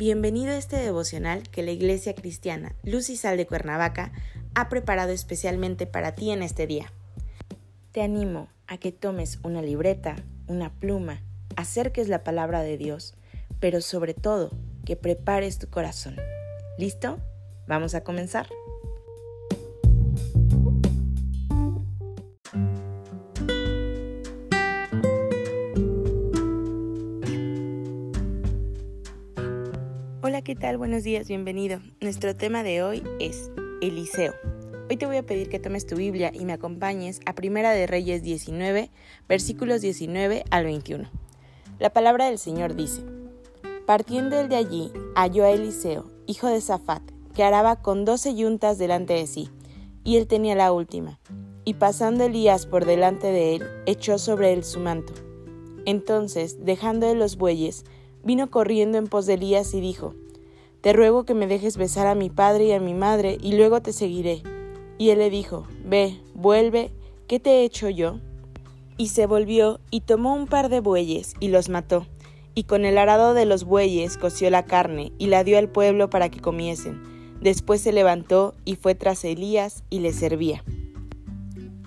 Bienvenido a este devocional que la Iglesia Cristiana Luz y Sal de Cuernavaca ha preparado especialmente para ti en este día. Te animo a que tomes una libreta, una pluma, acerques la palabra de Dios, pero sobre todo que prepares tu corazón. ¿Listo? Vamos a comenzar. ¿Qué tal? Buenos días, bienvenido. Nuestro tema de hoy es Eliseo. Hoy te voy a pedir que tomes tu Biblia y me acompañes a Primera de Reyes 19, versículos 19 al 21. La palabra del Señor dice, Partiendo él de allí, halló a Eliseo, hijo de Safat, que araba con doce yuntas delante de sí, y él tenía la última. Y pasando Elías por delante de él, echó sobre él su manto. Entonces, dejando de los bueyes, vino corriendo en pos de Elías y dijo, Te ruego que me dejes besar a mi padre y a mi madre, y luego te seguiré. Y él le dijo, Ve, vuelve, ¿qué te he hecho yo? Y se volvió y tomó un par de bueyes y los mató, y con el arado de los bueyes coció la carne y la dio al pueblo para que comiesen. Después se levantó y fue tras Elías y le servía.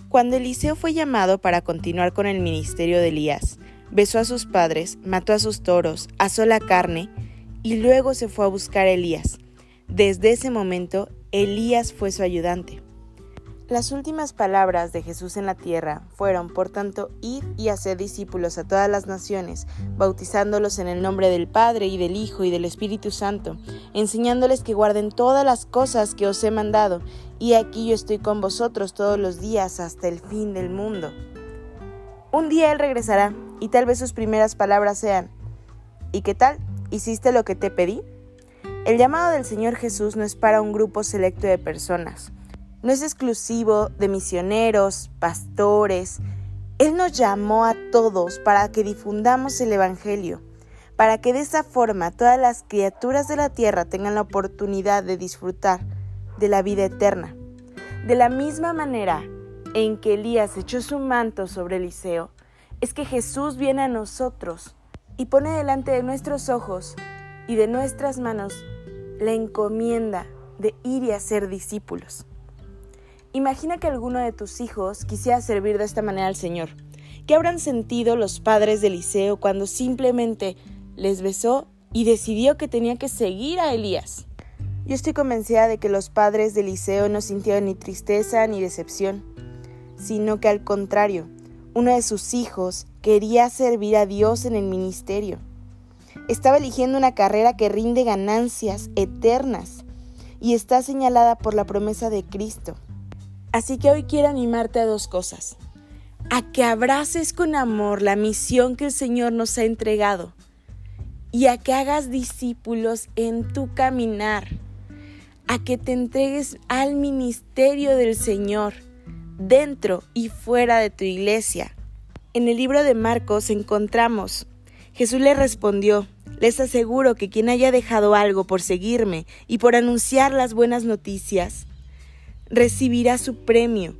Cuando Eliseo fue llamado para continuar con el ministerio de Elías, besó a sus padres, mató a sus toros, asó la carne y luego se fue a buscar a Elías. Desde ese momento, Elías fue su ayudante. Las últimas palabras de Jesús en la tierra fueron, por tanto, ir y hacer discípulos a todas las naciones, bautizándolos en el nombre del Padre y del Hijo y del Espíritu Santo, enseñándoles que guarden todas las cosas que os he mandado, y aquí yo estoy con vosotros todos los días hasta el fin del mundo. Un día Él regresará y tal vez sus primeras palabras sean, ¿y qué tal? ¿Hiciste lo que te pedí? El llamado del Señor Jesús no es para un grupo selecto de personas, no es exclusivo de misioneros, pastores. Él nos llamó a todos para que difundamos el Evangelio, para que de esa forma todas las criaturas de la tierra tengan la oportunidad de disfrutar de la vida eterna. De la misma manera en que Elías echó su manto sobre Eliseo, es que Jesús viene a nosotros y pone delante de nuestros ojos y de nuestras manos la encomienda de ir y hacer discípulos. Imagina que alguno de tus hijos quisiera servir de esta manera al Señor. ¿Qué habrán sentido los padres de Eliseo cuando simplemente les besó y decidió que tenía que seguir a Elías? Yo estoy convencida de que los padres de Eliseo no sintieron ni tristeza ni decepción sino que al contrario, uno de sus hijos quería servir a Dios en el ministerio. Estaba eligiendo una carrera que rinde ganancias eternas y está señalada por la promesa de Cristo. Así que hoy quiero animarte a dos cosas. A que abraces con amor la misión que el Señor nos ha entregado y a que hagas discípulos en tu caminar. A que te entregues al ministerio del Señor dentro y fuera de tu iglesia. En el libro de Marcos encontramos, Jesús le respondió, les aseguro que quien haya dejado algo por seguirme y por anunciar las buenas noticias, recibirá su premio.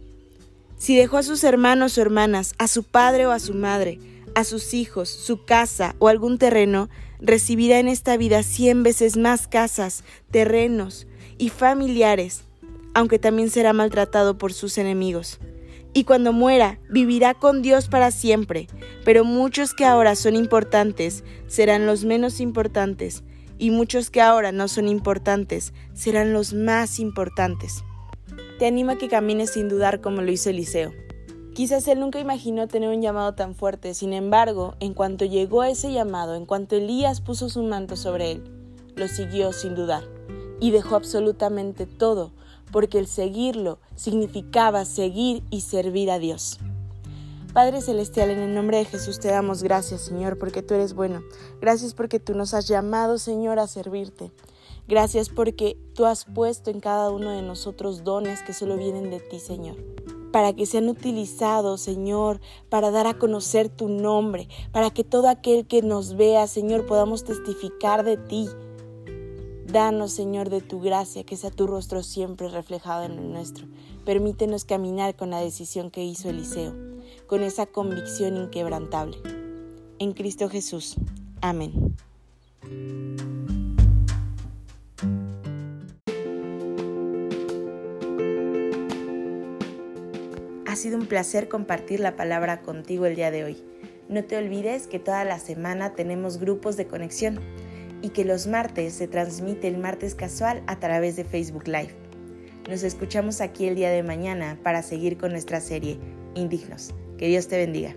Si dejó a sus hermanos o hermanas, a su padre o a su madre, a sus hijos, su casa o algún terreno, recibirá en esta vida cien veces más casas, terrenos y familiares aunque también será maltratado por sus enemigos. Y cuando muera, vivirá con Dios para siempre, pero muchos que ahora son importantes serán los menos importantes, y muchos que ahora no son importantes serán los más importantes. Te animo a que camines sin dudar como lo hizo Eliseo. Quizás él nunca imaginó tener un llamado tan fuerte, sin embargo, en cuanto llegó ese llamado, en cuanto Elías puso su manto sobre él, lo siguió sin dudar y dejó absolutamente todo porque el seguirlo significaba seguir y servir a Dios. Padre Celestial, en el nombre de Jesús te damos gracias, Señor, porque tú eres bueno. Gracias porque tú nos has llamado, Señor, a servirte. Gracias porque tú has puesto en cada uno de nosotros dones que solo vienen de ti, Señor. Para que sean utilizados, Señor, para dar a conocer tu nombre, para que todo aquel que nos vea, Señor, podamos testificar de ti, Danos, Señor, de tu gracia, que sea tu rostro siempre reflejado en el nuestro. Permítenos caminar con la decisión que hizo Eliseo, con esa convicción inquebrantable. En Cristo Jesús. Amén. Ha sido un placer compartir la palabra contigo el día de hoy. No te olvides que toda la semana tenemos grupos de conexión y que los martes se transmite el martes casual a través de Facebook Live. Nos escuchamos aquí el día de mañana para seguir con nuestra serie Indignos. Que Dios te bendiga.